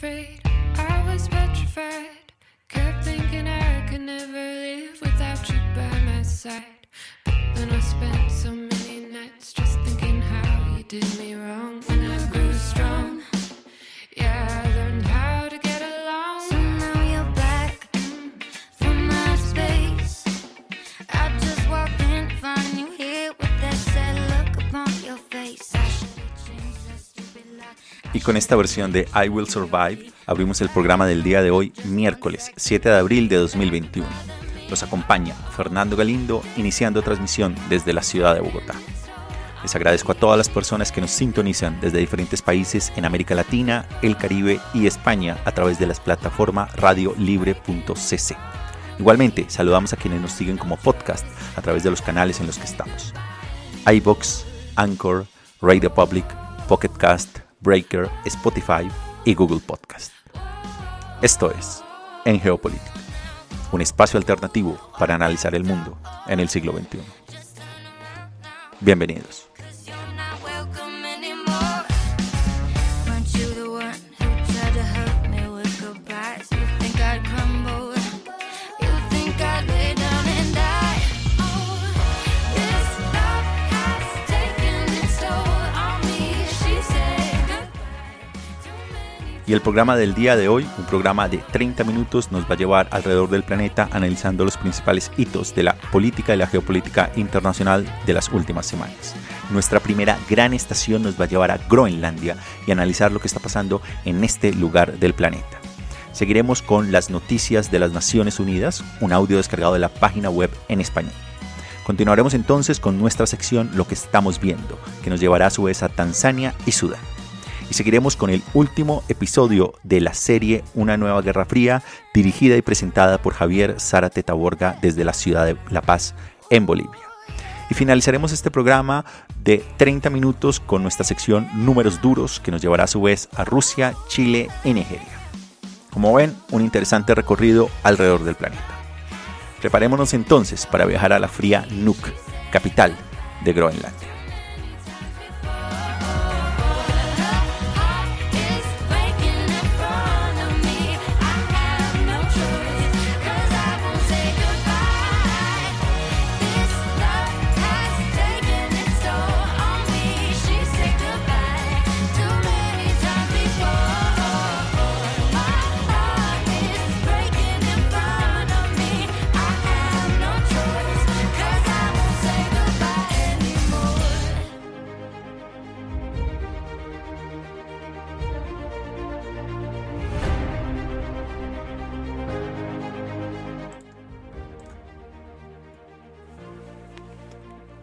afraid, I was petrified. Kept thinking I could never live without you by my side. But then I spent so many nights just thinking how you did me wrong. Y con esta versión de I Will Survive abrimos el programa del día de hoy, miércoles 7 de abril de 2021. Los acompaña Fernando Galindo, iniciando transmisión desde la ciudad de Bogotá. Les agradezco a todas las personas que nos sintonizan desde diferentes países en América Latina, el Caribe y España a través de las plataformas radiolibre.cc. Igualmente, saludamos a quienes nos siguen como podcast a través de los canales en los que estamos. iBox, Anchor, Radio Public, Pocket Cast, Breaker, Spotify y Google Podcast. Esto es En Geopolítica, un espacio alternativo para analizar el mundo en el siglo XXI. Bienvenidos. Y el programa del día de hoy, un programa de 30 minutos, nos va a llevar alrededor del planeta analizando los principales hitos de la política y la geopolítica internacional de las últimas semanas. Nuestra primera gran estación nos va a llevar a Groenlandia y analizar lo que está pasando en este lugar del planeta. Seguiremos con las noticias de las Naciones Unidas, un audio descargado de la página web en español. Continuaremos entonces con nuestra sección Lo que estamos viendo, que nos llevará a su vez a Tanzania y Sudán y seguiremos con el último episodio de la serie Una nueva Guerra Fría, dirigida y presentada por Javier Zárate Taborga desde la ciudad de La Paz, en Bolivia. Y finalizaremos este programa de 30 minutos con nuestra sección Números Duros, que nos llevará a su vez a Rusia, Chile y Nigeria. Como ven, un interesante recorrido alrededor del planeta. Preparémonos entonces para viajar a la fría Nuuk, capital de Groenlandia.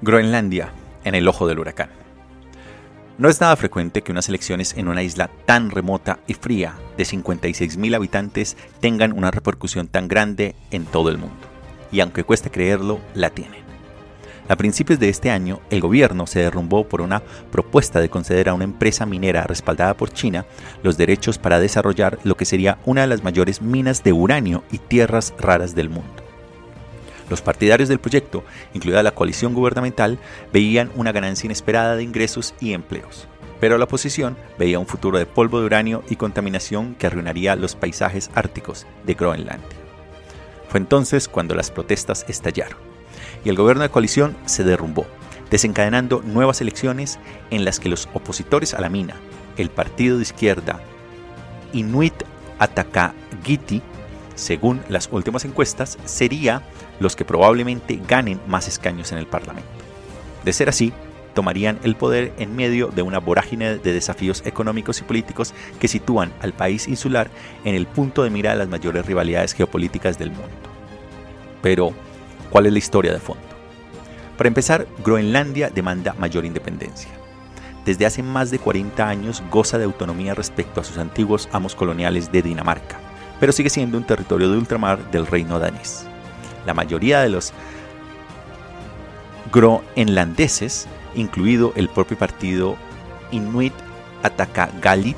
Groenlandia, en el ojo del huracán. No es nada frecuente que unas elecciones en una isla tan remota y fría de 56.000 habitantes tengan una repercusión tan grande en todo el mundo. Y aunque cueste creerlo, la tienen. A principios de este año, el gobierno se derrumbó por una propuesta de conceder a una empresa minera respaldada por China los derechos para desarrollar lo que sería una de las mayores minas de uranio y tierras raras del mundo. Los partidarios del proyecto, incluida la coalición gubernamental, veían una ganancia inesperada de ingresos y empleos. Pero la oposición veía un futuro de polvo de uranio y contaminación que arruinaría los paisajes árticos de Groenlandia. Fue entonces cuando las protestas estallaron y el gobierno de coalición se derrumbó, desencadenando nuevas elecciones en las que los opositores a la mina, el partido de izquierda Inuit Atakagiti, según las últimas encuestas, sería los que probablemente ganen más escaños en el Parlamento. De ser así, tomarían el poder en medio de una vorágine de desafíos económicos y políticos que sitúan al país insular en el punto de mira de las mayores rivalidades geopolíticas del mundo. Pero, ¿cuál es la historia de fondo? Para empezar, Groenlandia demanda mayor independencia. Desde hace más de 40 años goza de autonomía respecto a sus antiguos amos coloniales de Dinamarca, pero sigue siendo un territorio de ultramar del reino danés. La mayoría de los groenlandeses, incluido el propio partido Inuit Ataqagalit,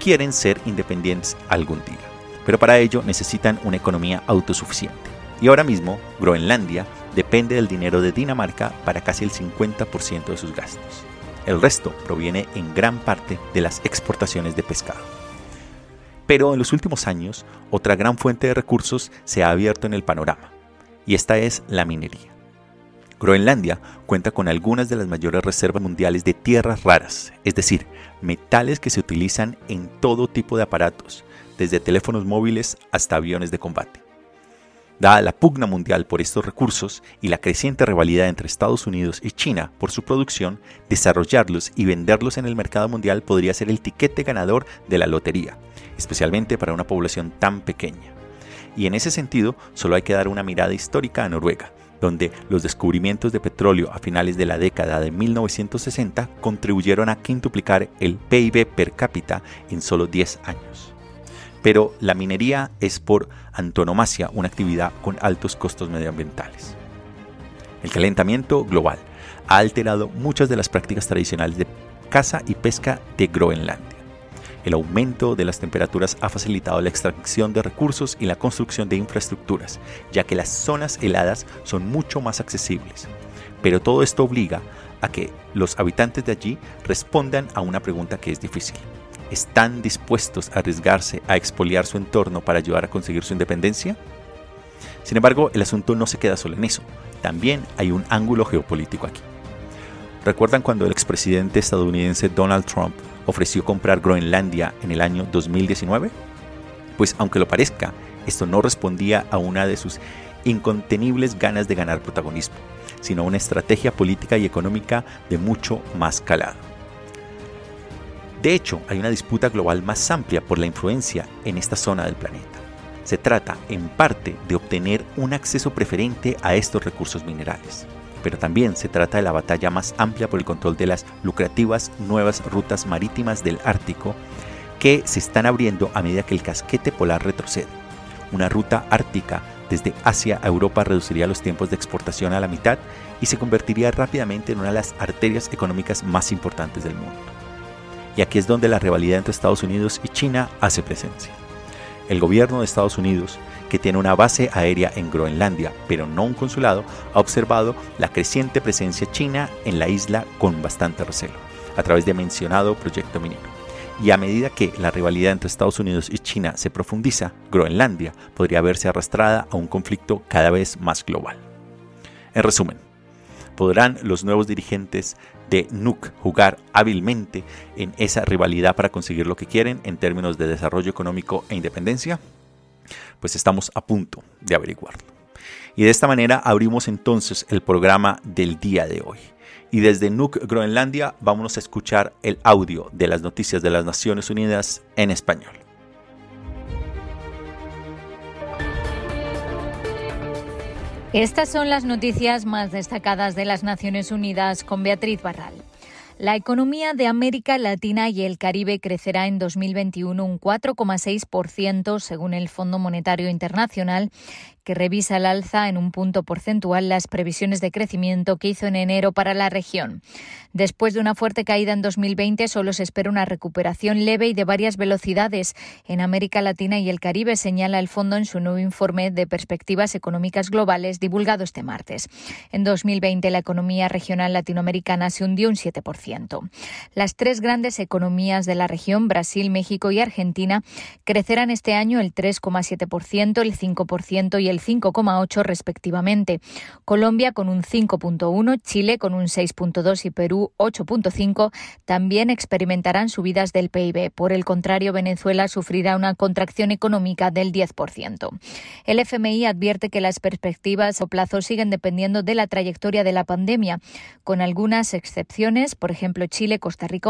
quieren ser independientes algún día, pero para ello necesitan una economía autosuficiente. Y ahora mismo, Groenlandia depende del dinero de Dinamarca para casi el 50% de sus gastos. El resto proviene en gran parte de las exportaciones de pescado. Pero en los últimos años, otra gran fuente de recursos se ha abierto en el panorama, y esta es la minería. Groenlandia cuenta con algunas de las mayores reservas mundiales de tierras raras, es decir, metales que se utilizan en todo tipo de aparatos, desde teléfonos móviles hasta aviones de combate. Dada la pugna mundial por estos recursos y la creciente rivalidad entre Estados Unidos y China por su producción, desarrollarlos y venderlos en el mercado mundial podría ser el tiquete ganador de la lotería, especialmente para una población tan pequeña. Y en ese sentido, solo hay que dar una mirada histórica a Noruega, donde los descubrimientos de petróleo a finales de la década de 1960 contribuyeron a quintuplicar el PIB per cápita en solo 10 años. Pero la minería es por antonomasia una actividad con altos costos medioambientales. El calentamiento global ha alterado muchas de las prácticas tradicionales de caza y pesca de Groenlandia. El aumento de las temperaturas ha facilitado la extracción de recursos y la construcción de infraestructuras, ya que las zonas heladas son mucho más accesibles. Pero todo esto obliga a que los habitantes de allí respondan a una pregunta que es difícil. ¿Están dispuestos a arriesgarse a expoliar su entorno para ayudar a conseguir su independencia? Sin embargo, el asunto no se queda solo en eso, también hay un ángulo geopolítico aquí. ¿Recuerdan cuando el expresidente estadounidense Donald Trump ofreció comprar Groenlandia en el año 2019? Pues aunque lo parezca, esto no respondía a una de sus incontenibles ganas de ganar protagonismo, sino a una estrategia política y económica de mucho más calado. De hecho, hay una disputa global más amplia por la influencia en esta zona del planeta. Se trata, en parte, de obtener un acceso preferente a estos recursos minerales pero también se trata de la batalla más amplia por el control de las lucrativas nuevas rutas marítimas del Ártico que se están abriendo a medida que el casquete polar retrocede. Una ruta ártica desde Asia a Europa reduciría los tiempos de exportación a la mitad y se convertiría rápidamente en una de las arterias económicas más importantes del mundo. Y aquí es donde la rivalidad entre Estados Unidos y China hace presencia. El gobierno de Estados Unidos que tiene una base aérea en Groenlandia, pero no un consulado, ha observado la creciente presencia china en la isla con bastante recelo, a través de mencionado proyecto minero. Y a medida que la rivalidad entre Estados Unidos y China se profundiza, Groenlandia podría verse arrastrada a un conflicto cada vez más global. En resumen, ¿podrán los nuevos dirigentes de NUC jugar hábilmente en esa rivalidad para conseguir lo que quieren en términos de desarrollo económico e independencia? Pues estamos a punto de averiguarlo. Y de esta manera abrimos entonces el programa del día de hoy. Y desde Nuuk, Groenlandia, vamos a escuchar el audio de las noticias de las Naciones Unidas en español. Estas son las noticias más destacadas de las Naciones Unidas con Beatriz Barral. La economía de América Latina y el Caribe crecerá en 2021 un 4,6% según el Fondo Monetario Internacional que revisa al alza en un punto porcentual las previsiones de crecimiento que hizo en enero para la región. Después de una fuerte caída en 2020, solo se espera una recuperación leve y de varias velocidades en América Latina y el Caribe, señala el fondo en su nuevo informe de perspectivas económicas globales divulgado este martes. En 2020, la economía regional latinoamericana se hundió un 7%. Las tres grandes economías de la región, Brasil, México y Argentina, crecerán este año el 3,7%, el 5% y el el 5,8 respectivamente. Colombia con un 5,1, Chile con un 6,2 y Perú 8,5 también experimentarán subidas del PIB. Por el contrario, Venezuela sufrirá una contracción económica del 10%. El FMI advierte que las perspectivas o plazos siguen dependiendo de la trayectoria de la pandemia, con algunas excepciones, por ejemplo Chile, Costa Rica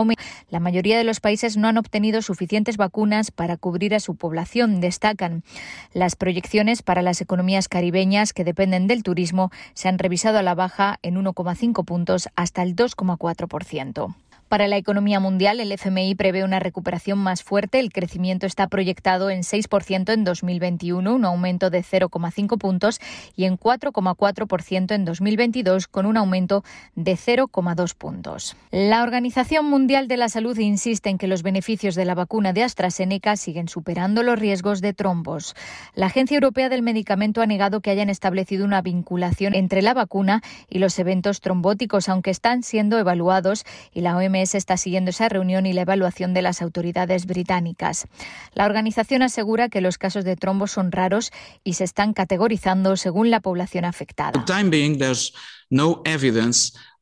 La mayoría de los países no han obtenido suficientes vacunas para cubrir a su población, destacan. Las proyecciones para las economías caribeñas que dependen del turismo se han revisado a la baja en 1,5 puntos hasta el 2,4%. Para la economía mundial, el FMI prevé una recuperación más fuerte. El crecimiento está proyectado en 6% en 2021, un aumento de 0,5 puntos, y en 4,4% en 2022, con un aumento de 0,2 puntos. La Organización Mundial de la Salud insiste en que los beneficios de la vacuna de AstraZeneca siguen superando los riesgos de trombos. La Agencia Europea del Medicamento ha negado que hayan establecido una vinculación entre la vacuna y los eventos trombóticos, aunque están siendo evaluados y la OMS OMS está siguiendo esa reunión y la evaluación de las autoridades británicas. La organización asegura que los casos de trombo son raros y se están categorizando según la población afectada.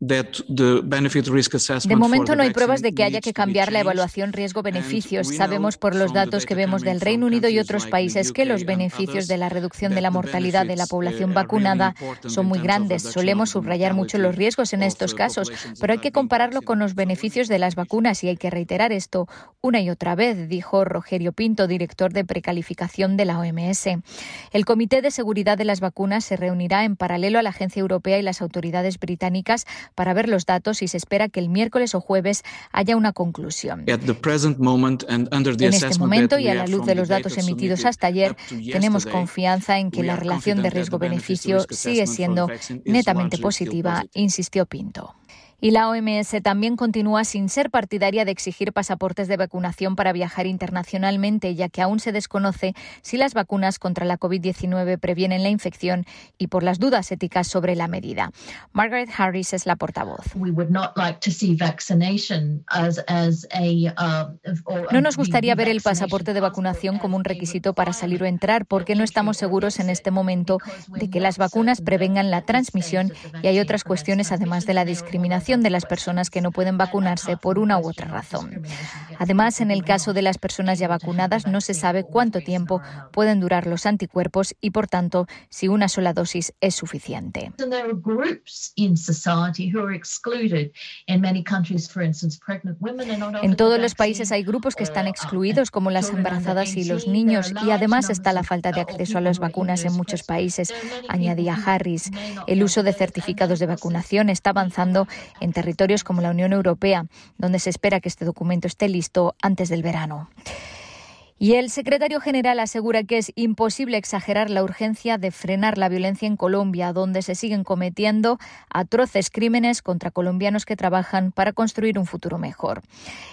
De momento no hay pruebas de que haya que cambiar la evaluación riesgo-beneficios. Sabemos por los datos que vemos del Reino Unido y otros países que los beneficios de la reducción de la mortalidad de la población vacunada son muy grandes. Solemos subrayar mucho los riesgos en estos casos, pero hay que compararlo con los beneficios de las vacunas y hay que reiterar esto una y otra vez, dijo Rogerio Pinto, director de precalificación de la OMS. El Comité de Seguridad de las Vacunas se reunirá en paralelo a la Agencia Europea y las autoridades británicas para ver los datos y se espera que el miércoles o jueves haya una conclusión. En este momento y a la luz de los datos emitidos hasta ayer, tenemos confianza en que la relación de riesgo-beneficio sigue siendo netamente positiva, insistió Pinto. Y la OMS también continúa sin ser partidaria de exigir pasaportes de vacunación para viajar internacionalmente, ya que aún se desconoce si las vacunas contra la COVID-19 previenen la infección y por las dudas éticas sobre la medida. Margaret Harris es la portavoz. No nos gustaría ver el pasaporte de vacunación como un requisito para salir o entrar, porque no estamos seguros en este momento de que las vacunas prevengan la transmisión y hay otras cuestiones además de la discriminación de las personas que no pueden vacunarse por una u otra razón. Además, en el caso de las personas ya vacunadas, no se sabe cuánto tiempo pueden durar los anticuerpos y, por tanto, si una sola dosis es suficiente. En todos los países hay grupos que están excluidos, como las embarazadas y los niños, y además está la falta de acceso a las vacunas en muchos países, añadía Harris. El uso de certificados de vacunación está avanzando en territorios como la Unión Europea, donde se espera que este documento esté listo antes del verano. Y el secretario general asegura que es imposible exagerar la urgencia de frenar la violencia en Colombia, donde se siguen cometiendo atroces crímenes contra colombianos que trabajan para construir un futuro mejor.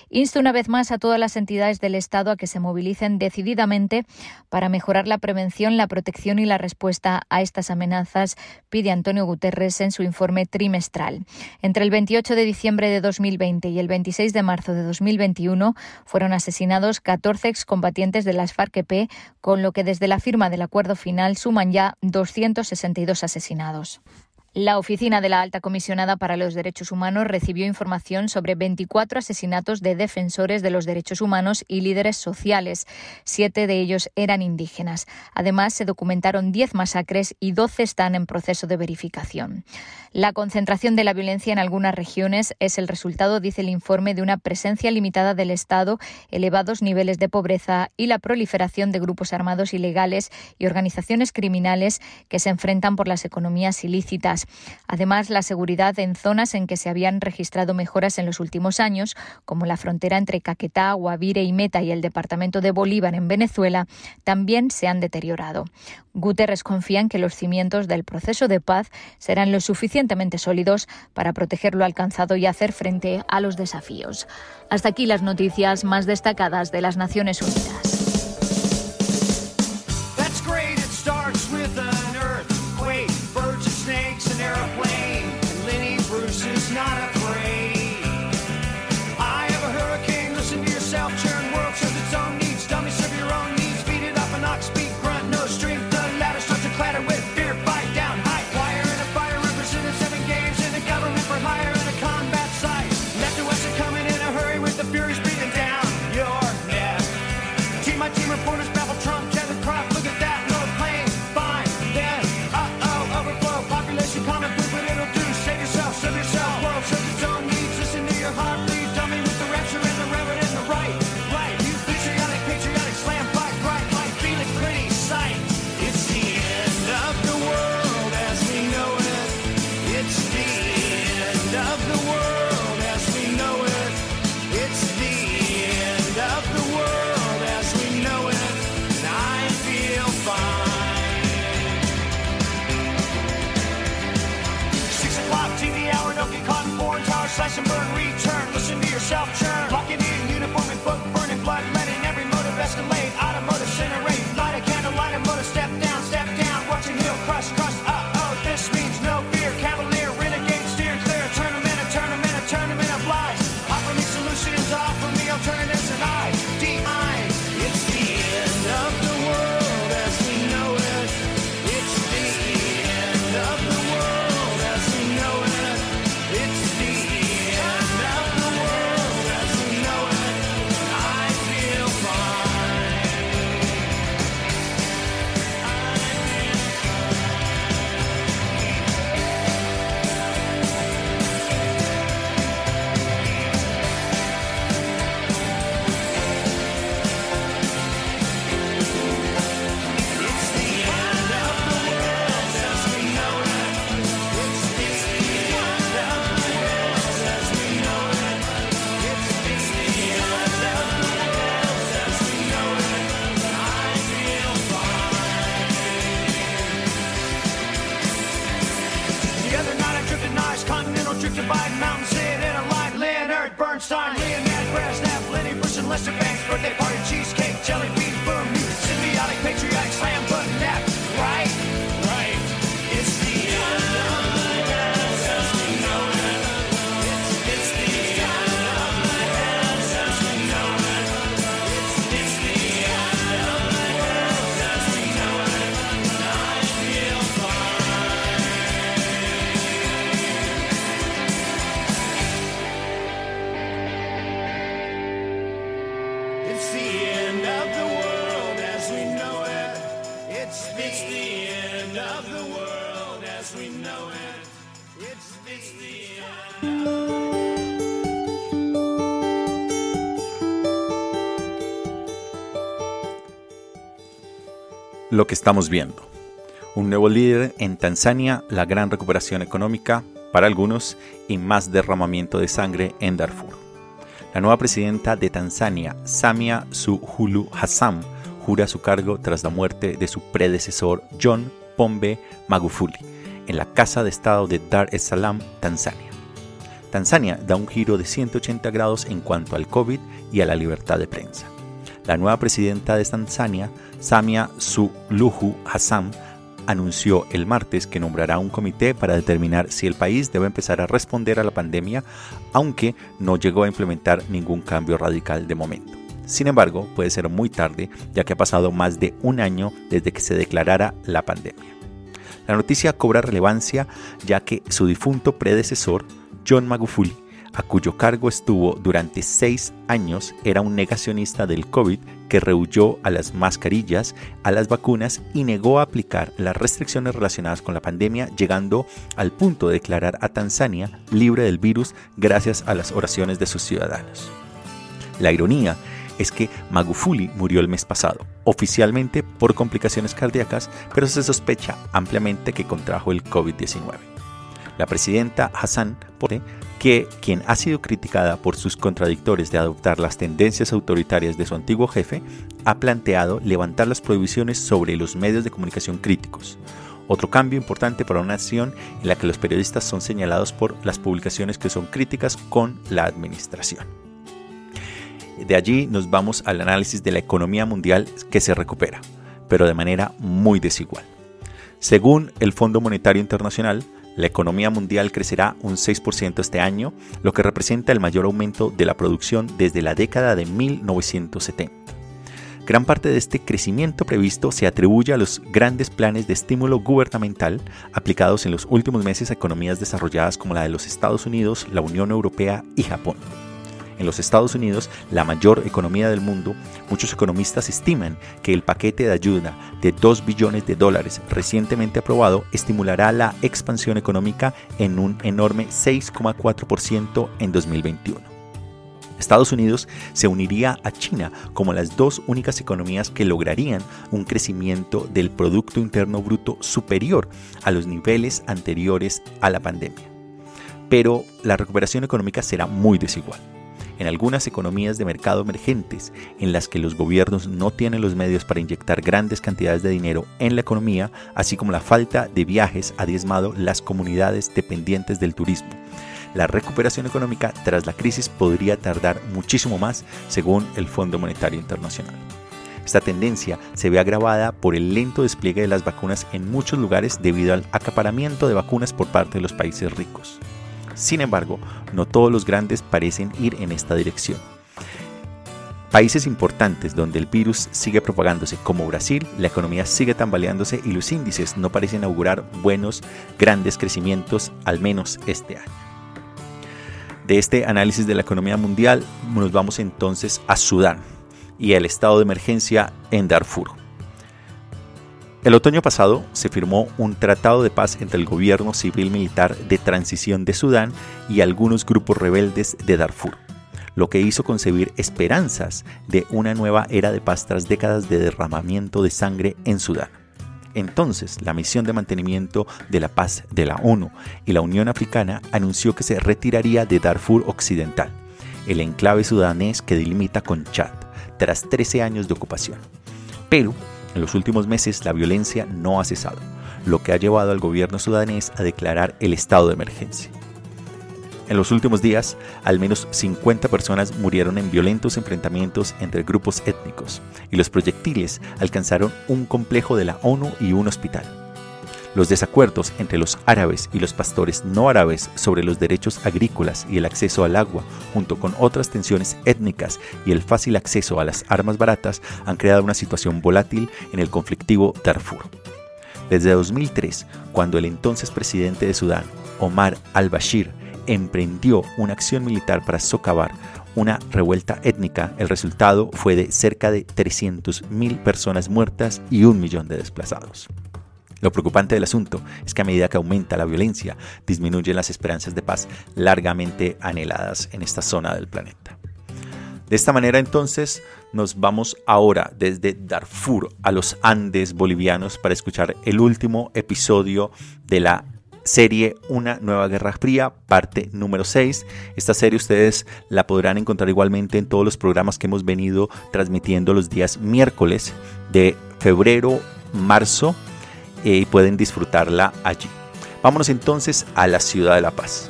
Insta una vez más a todas las entidades del Estado a que se movilicen decididamente para mejorar la prevención, la protección y la respuesta a estas amenazas, pide Antonio Guterres en su informe trimestral. Entre el 28 de diciembre de 2020 y el 26 de marzo de 2021 fueron asesinados 14 excombatientes de las FARC-EP, con lo que desde la firma del acuerdo final suman ya 262 asesinados. La oficina de la Alta Comisionada para los Derechos Humanos recibió información sobre 24 asesinatos de defensores de los derechos humanos y líderes sociales. Siete de ellos eran indígenas. Además, se documentaron 10 masacres y 12 están en proceso de verificación. La concentración de la violencia en algunas regiones es el resultado, dice el informe, de una presencia limitada del Estado, elevados niveles de pobreza y la proliferación de grupos armados ilegales y organizaciones criminales que se enfrentan por las economías ilícitas. Además, la seguridad en zonas en que se habían registrado mejoras en los últimos años, como la frontera entre Caquetá, Guavire y Meta y el departamento de Bolívar en Venezuela, también se han deteriorado. Guterres confía en que los cimientos del proceso de paz serán lo suficientemente sólidos para proteger lo alcanzado y hacer frente a los desafíos. Hasta aquí las noticias más destacadas de las Naciones Unidas. lies. Offer me solutions, offer me alternatives, and I drifted by mountain, sit in a line. Leonard Bernstein, Leonard Brezhnev, Lenny Bruce and Lester Banks, birthday party, cheesecake, jelly bean, boom, symbiotic, patriotic, slam Lo que estamos viendo. Un nuevo líder en Tanzania, la gran recuperación económica para algunos y más derramamiento de sangre en Darfur. La nueva presidenta de Tanzania, Samia Suluhu Hassan, jura su cargo tras la muerte de su predecesor John Pombe Magufuli en la Casa de Estado de Dar es Salaam, Tanzania. Tanzania da un giro de 180 grados en cuanto al COVID y a la libertad de prensa. La nueva presidenta de Tanzania, Samia Suluhu Hassan, anunció el martes que nombrará un comité para determinar si el país debe empezar a responder a la pandemia, aunque no llegó a implementar ningún cambio radical de momento. Sin embargo, puede ser muy tarde, ya que ha pasado más de un año desde que se declarara la pandemia. La noticia cobra relevancia ya que su difunto predecesor, John Magufuli, a cuyo cargo estuvo durante seis años, era un negacionista del COVID que rehuyó a las mascarillas, a las vacunas y negó a aplicar las restricciones relacionadas con la pandemia, llegando al punto de declarar a Tanzania libre del virus gracias a las oraciones de sus ciudadanos. La ironía es que Magufuli murió el mes pasado, oficialmente por complicaciones cardíacas, pero se sospecha ampliamente que contrajo el COVID-19. La presidenta Hassan pone que quien ha sido criticada por sus contradictores de adoptar las tendencias autoritarias de su antiguo jefe, ha planteado levantar las prohibiciones sobre los medios de comunicación críticos. Otro cambio importante para una nación en la que los periodistas son señalados por las publicaciones que son críticas con la administración. De allí nos vamos al análisis de la economía mundial que se recupera, pero de manera muy desigual. Según el Fondo Monetario Internacional, la economía mundial crecerá un 6% este año, lo que representa el mayor aumento de la producción desde la década de 1970. Gran parte de este crecimiento previsto se atribuye a los grandes planes de estímulo gubernamental aplicados en los últimos meses a economías desarrolladas como la de los Estados Unidos, la Unión Europea y Japón. En los Estados Unidos, la mayor economía del mundo, muchos economistas estiman que el paquete de ayuda de 2 billones de dólares recientemente aprobado estimulará la expansión económica en un enorme 6,4% en 2021. Estados Unidos se uniría a China como las dos únicas economías que lograrían un crecimiento del Producto Interno Bruto superior a los niveles anteriores a la pandemia. Pero la recuperación económica será muy desigual. En algunas economías de mercado emergentes, en las que los gobiernos no tienen los medios para inyectar grandes cantidades de dinero en la economía, así como la falta de viajes ha diezmado las comunidades dependientes del turismo. La recuperación económica tras la crisis podría tardar muchísimo más, según el Fondo Monetario Internacional. Esta tendencia se ve agravada por el lento despliegue de las vacunas en muchos lugares debido al acaparamiento de vacunas por parte de los países ricos. Sin embargo, no todos los grandes parecen ir en esta dirección. Países importantes donde el virus sigue propagándose, como Brasil, la economía sigue tambaleándose y los índices no parecen augurar buenos, grandes crecimientos, al menos este año. De este análisis de la economía mundial nos vamos entonces a Sudán y el estado de emergencia en Darfur. El otoño pasado se firmó un tratado de paz entre el gobierno civil militar de transición de Sudán y algunos grupos rebeldes de Darfur lo que hizo concebir esperanzas de una nueva era de paz tras décadas de derramamiento de sangre en Sudán. Entonces, la misión de mantenimiento de la paz de la ONU y la Unión Africana anunció que se retiraría de Darfur Occidental, el enclave sudanés que delimita con Chad, tras 13 años de ocupación. Pero, en los últimos meses, la violencia no ha cesado, lo que ha llevado al gobierno sudanés a declarar el estado de emergencia. En los últimos días, al menos 50 personas murieron en violentos enfrentamientos entre grupos étnicos y los proyectiles alcanzaron un complejo de la ONU y un hospital. Los desacuerdos entre los árabes y los pastores no árabes sobre los derechos agrícolas y el acceso al agua, junto con otras tensiones étnicas y el fácil acceso a las armas baratas, han creado una situación volátil en el conflictivo Darfur. Desde 2003, cuando el entonces presidente de Sudán, Omar al-Bashir, emprendió una acción militar para socavar una revuelta étnica, el resultado fue de cerca de 300.000 personas muertas y un millón de desplazados. Lo preocupante del asunto es que a medida que aumenta la violencia, disminuyen las esperanzas de paz largamente anheladas en esta zona del planeta. De esta manera entonces nos vamos ahora desde Darfur a los Andes bolivianos para escuchar el último episodio de la serie Una nueva guerra fría, parte número 6. Esta serie ustedes la podrán encontrar igualmente en todos los programas que hemos venido transmitiendo los días miércoles de febrero, marzo y pueden disfrutarla allí. Vámonos entonces a la ciudad de La Paz.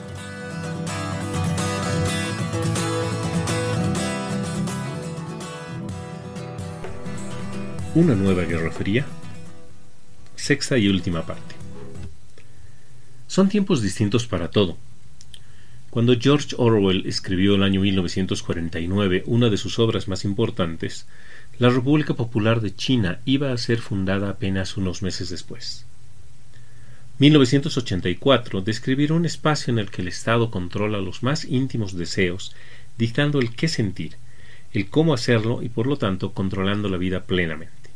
Una nueva guerra fría. Sexta y última parte. Son tiempos distintos para todo. Cuando George Orwell escribió el año 1949 una de sus obras más importantes, la República Popular de China iba a ser fundada apenas unos meses después. 1984 describirá un espacio en el que el Estado controla los más íntimos deseos, dictando el qué sentir, el cómo hacerlo y por lo tanto controlando la vida plenamente.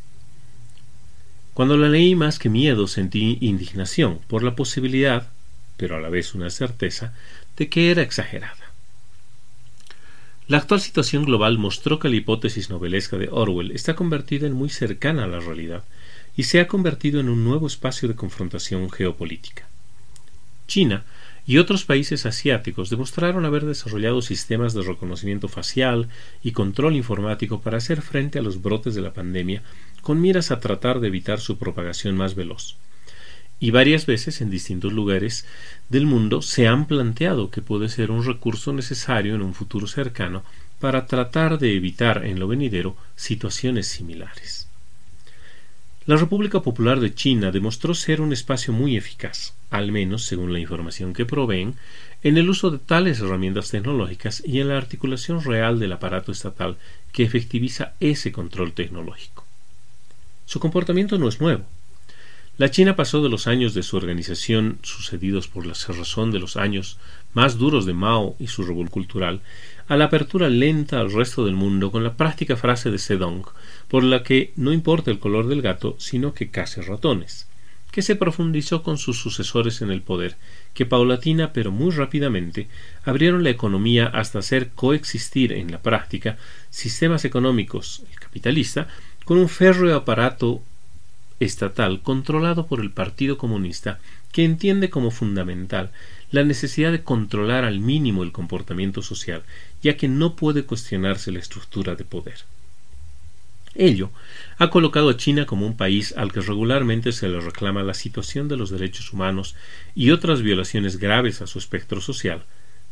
Cuando la leí más que miedo sentí indignación por la posibilidad, pero a la vez una certeza, de que era exagerada. La actual situación global mostró que la hipótesis novelesca de Orwell está convertida en muy cercana a la realidad y se ha convertido en un nuevo espacio de confrontación geopolítica. China y otros países asiáticos demostraron haber desarrollado sistemas de reconocimiento facial y control informático para hacer frente a los brotes de la pandemia con miras a tratar de evitar su propagación más veloz. Y varias veces en distintos lugares del mundo se han planteado que puede ser un recurso necesario en un futuro cercano para tratar de evitar en lo venidero situaciones similares. La República Popular de China demostró ser un espacio muy eficaz, al menos según la información que proveen, en el uso de tales herramientas tecnológicas y en la articulación real del aparato estatal que efectiviza ese control tecnológico. Su comportamiento no es nuevo. La China pasó de los años de su organización, sucedidos por la cerrazón de los años más duros de Mao y su revolución cultural, a la apertura lenta al resto del mundo con la práctica frase de Zedong, por la que no importa el color del gato, sino que case ratones, que se profundizó con sus sucesores en el poder, que paulatina pero muy rápidamente abrieron la economía hasta hacer coexistir en la práctica sistemas económicos, el capitalista, con un férreo aparato estatal controlado por el Partido Comunista que entiende como fundamental la necesidad de controlar al mínimo el comportamiento social, ya que no puede cuestionarse la estructura de poder. Ello ha colocado a China como un país al que regularmente se le reclama la situación de los derechos humanos y otras violaciones graves a su espectro social,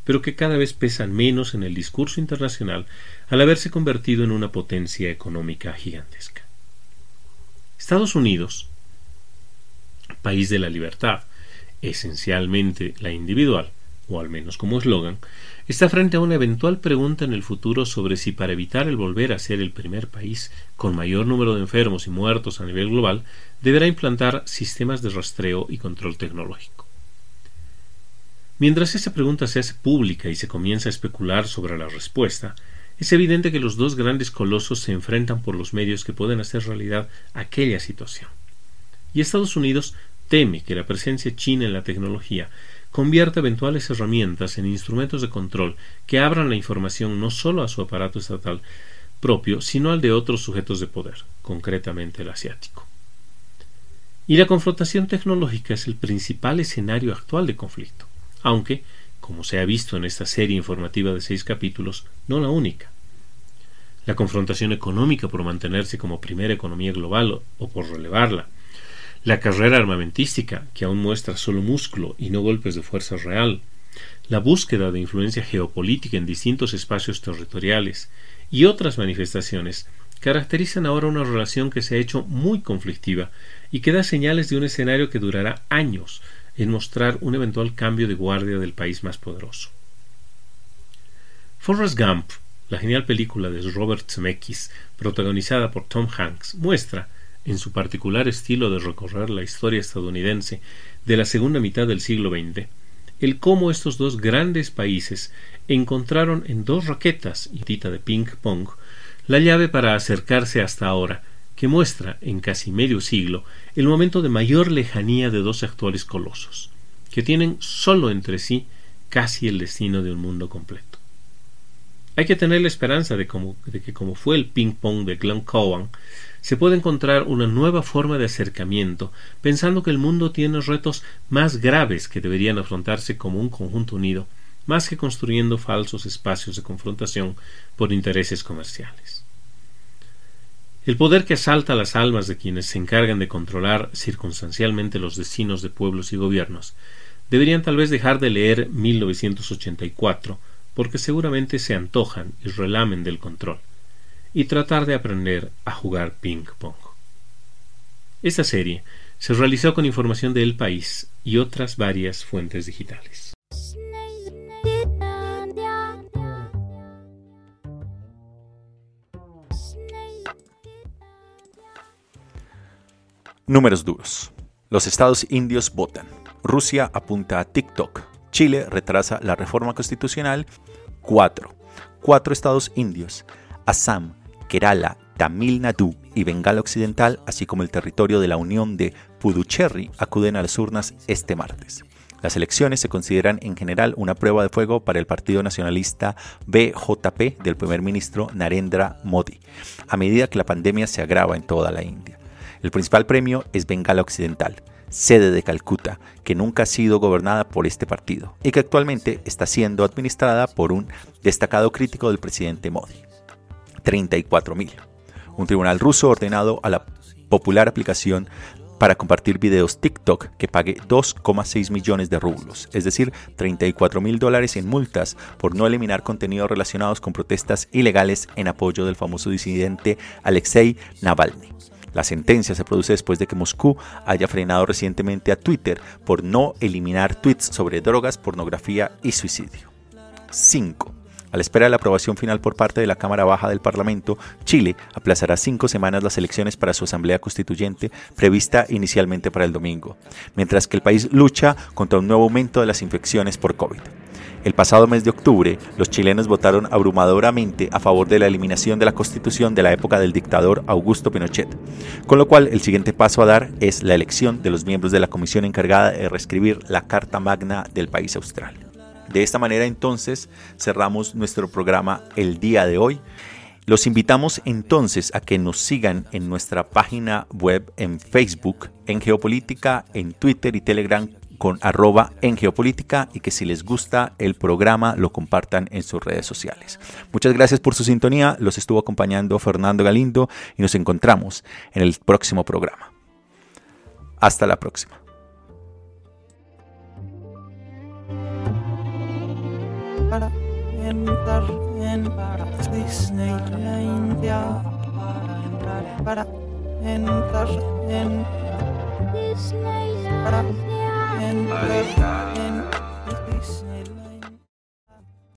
pero que cada vez pesan menos en el discurso internacional al haberse convertido en una potencia económica gigantesca. Estados Unidos, país de la libertad, esencialmente la individual, o al menos como eslogan, está frente a una eventual pregunta en el futuro sobre si para evitar el volver a ser el primer país con mayor número de enfermos y muertos a nivel global, deberá implantar sistemas de rastreo y control tecnológico. Mientras esa pregunta se hace pública y se comienza a especular sobre la respuesta, es evidente que los dos grandes colosos se enfrentan por los medios que pueden hacer realidad aquella situación. Y Estados Unidos teme que la presencia china en la tecnología convierta eventuales herramientas en instrumentos de control que abran la información no solo a su aparato estatal propio, sino al de otros sujetos de poder, concretamente el asiático. Y la confrontación tecnológica es el principal escenario actual de conflicto, aunque, como se ha visto en esta serie informativa de seis capítulos, no la única. La confrontación económica por mantenerse como primera economía global o por relevarla, la carrera armamentística, que aún muestra solo músculo y no golpes de fuerza real, la búsqueda de influencia geopolítica en distintos espacios territoriales y otras manifestaciones caracterizan ahora una relación que se ha hecho muy conflictiva y que da señales de un escenario que durará años en mostrar un eventual cambio de guardia del país más poderoso. Forrest Gump, la genial película de Robert Zemeckis, protagonizada por Tom Hanks, muestra, en su particular estilo de recorrer la historia estadounidense de la segunda mitad del siglo XX, el cómo estos dos grandes países encontraron en dos raquetas y tita de ping pong la llave para acercarse hasta ahora, que muestra en casi medio siglo el momento de mayor lejanía de dos actuales colosos, que tienen solo entre sí casi el destino de un mundo completo. Hay que tener la esperanza de, de que, como fue el ping pong de Glenn Cowan, se puede encontrar una nueva forma de acercamiento, pensando que el mundo tiene retos más graves que deberían afrontarse como un conjunto unido, más que construyendo falsos espacios de confrontación por intereses comerciales. El poder que asalta las almas de quienes se encargan de controlar circunstancialmente los destinos de pueblos y gobiernos deberían tal vez dejar de leer 1984 porque seguramente se antojan y relamen del control y tratar de aprender a jugar ping pong. Esta serie se realizó con información de El País y otras varias fuentes digitales. Números duros. Los estados indios votan. Rusia apunta a TikTok. Chile retrasa la reforma constitucional. 4. Cuatro estados indios. Assam, Kerala, Tamil Nadu y Bengala Occidental, así como el territorio de la Unión de Puducherry, acuden a las urnas este martes. Las elecciones se consideran en general una prueba de fuego para el Partido Nacionalista BJP del primer ministro Narendra Modi, a medida que la pandemia se agrava en toda la India. El principal premio es Bengala Occidental, sede de Calcuta, que nunca ha sido gobernada por este partido y que actualmente está siendo administrada por un destacado crítico del presidente Modi. 34.000. Un tribunal ruso ordenado a la popular aplicación para compartir videos TikTok que pague 2,6 millones de rublos, es decir, 34 mil dólares en multas por no eliminar contenidos relacionados con protestas ilegales en apoyo del famoso disidente Alexei Navalny. La sentencia se produce después de que Moscú haya frenado recientemente a Twitter por no eliminar tweets sobre drogas, pornografía y suicidio. 5. A la espera de la aprobación final por parte de la Cámara Baja del Parlamento, Chile aplazará cinco semanas las elecciones para su Asamblea Constituyente prevista inicialmente para el domingo, mientras que el país lucha contra un nuevo aumento de las infecciones por COVID. El pasado mes de octubre, los chilenos votaron abrumadoramente a favor de la eliminación de la constitución de la época del dictador Augusto Pinochet, con lo cual el siguiente paso a dar es la elección de los miembros de la comisión encargada de reescribir la Carta Magna del país austral. De esta manera entonces cerramos nuestro programa el día de hoy. Los invitamos entonces a que nos sigan en nuestra página web en Facebook, en Geopolítica, en Twitter y Telegram con arroba en geopolítica y que si les gusta el programa lo compartan en sus redes sociales. Muchas gracias por su sintonía, los estuvo acompañando Fernando Galindo y nos encontramos en el próximo programa. Hasta la próxima. para entrar en Disneylandia para entrar en para and